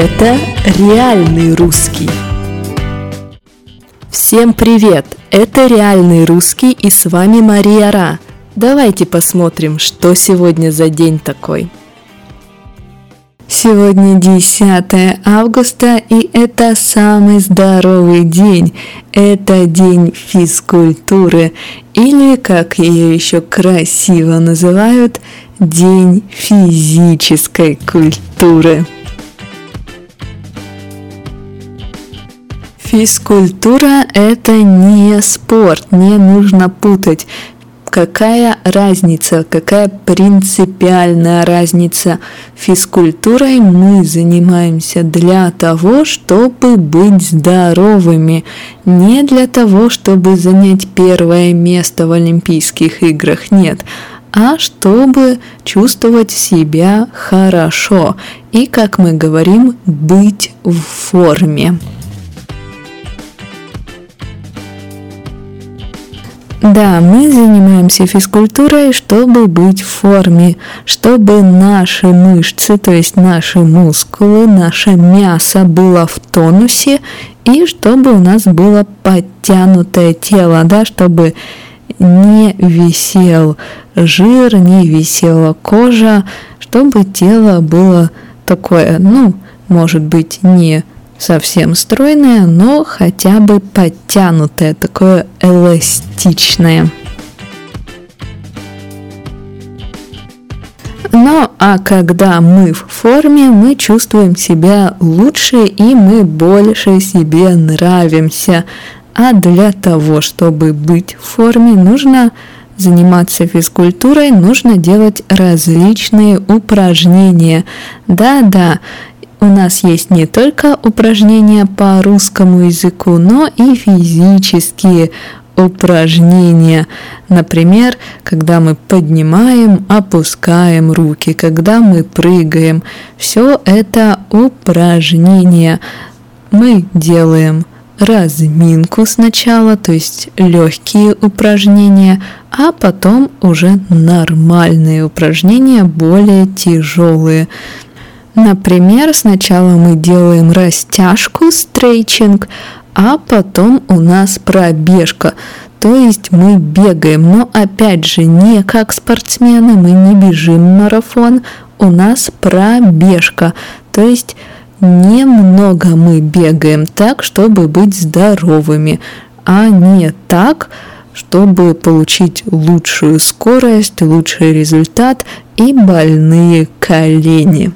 Это реальный русский. Всем привет! Это реальный русский и с вами Мария Ра. Давайте посмотрим, что сегодня за день такой. Сегодня 10 августа и это самый здоровый день. Это день физкультуры или, как ее еще красиво называют, день физической культуры. Физкультура – это не спорт, не нужно путать. Какая разница, какая принципиальная разница? Физкультурой мы занимаемся для того, чтобы быть здоровыми, не для того, чтобы занять первое место в Олимпийских играх, нет, а чтобы чувствовать себя хорошо и, как мы говорим, быть в форме. Да, мы занимаемся физкультурой, чтобы быть в форме, чтобы наши мышцы, то есть наши мускулы, наше мясо было в тонусе и чтобы у нас было подтянутое тело, да, чтобы не висел жир, не висела кожа, чтобы тело было такое, ну, может быть, не совсем стройное, но хотя бы подтянутое, такое эластичное. Ну а когда мы в форме, мы чувствуем себя лучше и мы больше себе нравимся. А для того, чтобы быть в форме, нужно заниматься физкультурой, нужно делать различные упражнения. Да-да, у нас есть не только упражнения по русскому языку, но и физические упражнения. Например, когда мы поднимаем, опускаем руки, когда мы прыгаем. Все это упражнения. Мы делаем разминку сначала, то есть легкие упражнения, а потом уже нормальные упражнения, более тяжелые. Например, сначала мы делаем растяжку, стрейчинг, а потом у нас пробежка. То есть мы бегаем, но опять же не как спортсмены, мы не бежим марафон, у нас пробежка. То есть немного мы бегаем так, чтобы быть здоровыми, а не так, чтобы получить лучшую скорость, лучший результат и больные колени.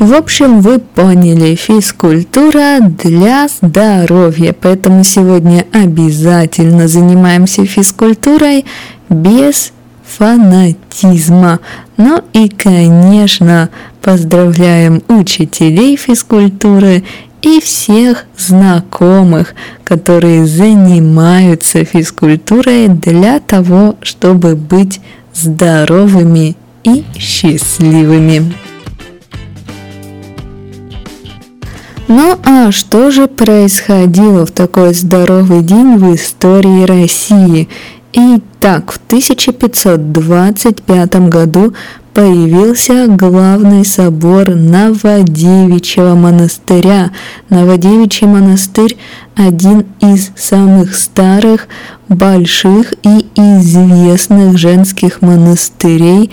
В общем, вы поняли, физкультура для здоровья, поэтому сегодня обязательно занимаемся физкультурой без фанатизма. Ну и, конечно, поздравляем учителей физкультуры и всех знакомых, которые занимаются физкультурой для того, чтобы быть здоровыми и счастливыми. Ну а что же происходило в такой здоровый день в истории России? Итак, в 1525 году появился главный собор Новодевичьего монастыря. Новодевичий монастырь – один из самых старых, больших и известных женских монастырей,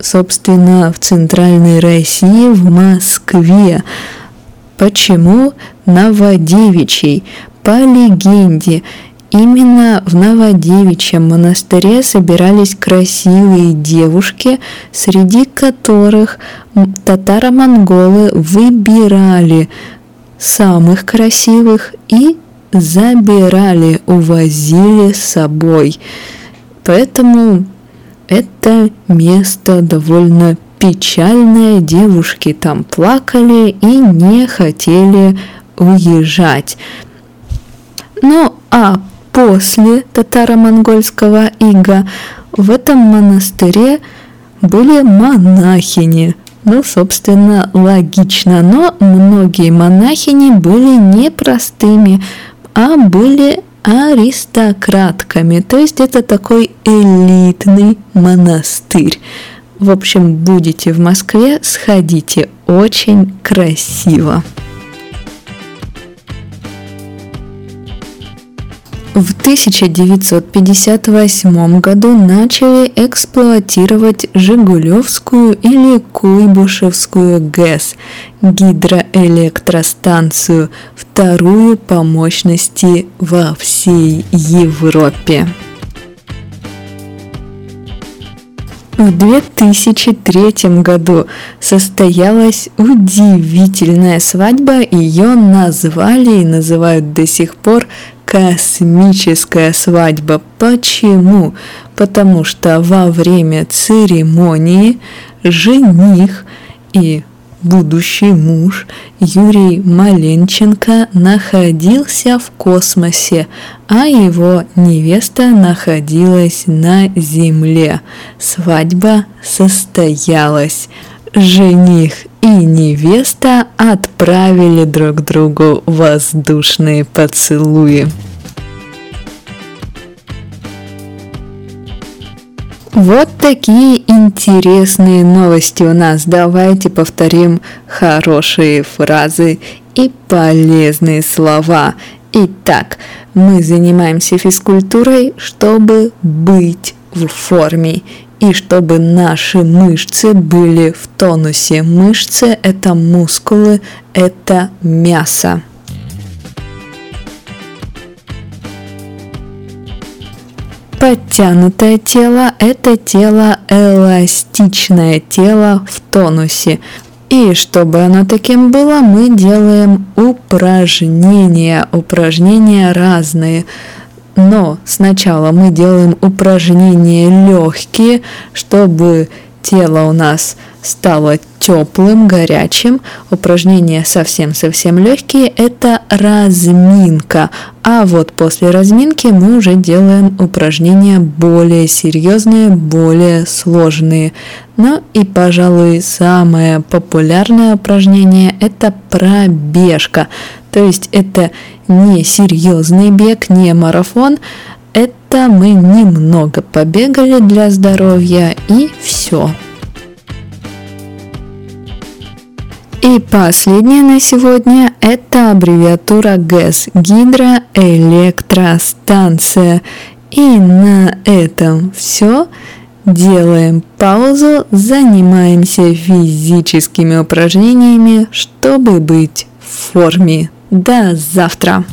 собственно, в Центральной России, в Москве. Почему Новодевичий? По легенде, именно в Новодевичьем монастыре собирались красивые девушки, среди которых татаро-монголы выбирали самых красивых и забирали, увозили с собой. Поэтому это место довольно печальные девушки там плакали и не хотели уезжать. Ну а после татаро-монгольского ига в этом монастыре были монахини. Ну, собственно, логично, но многие монахини были не простыми, а были аристократками, то есть это такой элитный монастырь. В общем, будете в Москве, сходите очень красиво. В 1958 году начали эксплуатировать Жигулевскую или Куйбышевскую ГЭС, гидроэлектростанцию, вторую по мощности во всей Европе. В 2003 году состоялась удивительная свадьба, ее назвали и называют до сих пор космическая свадьба. Почему? Потому что во время церемонии жених и будущий муж Юрий Маленченко находился в космосе, а его невеста находилась на Земле. Свадьба состоялась. Жених и невеста отправили друг другу воздушные поцелуи. Вот такие интересные новости у нас. Давайте повторим хорошие фразы и полезные слова. Итак, мы занимаемся физкультурой, чтобы быть в форме и чтобы наши мышцы были в тонусе. Мышцы – это мускулы, это мясо. Подтянутое тело – это тело эластичное, тело в тонусе. И чтобы оно таким было, мы делаем упражнения. Упражнения разные. Но сначала мы делаем упражнения легкие, чтобы тело у нас стало теплым, горячим. Упражнения совсем-совсем легкие – это разминка. А вот после разминки мы уже делаем упражнения более серьезные, более сложные. Ну и, пожалуй, самое популярное упражнение – это пробежка. То есть это не серьезный бег, не марафон, это мы немного побегали для здоровья и все. И последнее на сегодня – это аббревиатура ГЭС – гидроэлектростанция. И на этом все. Делаем паузу, занимаемся физическими упражнениями, чтобы быть в форме. До завтра!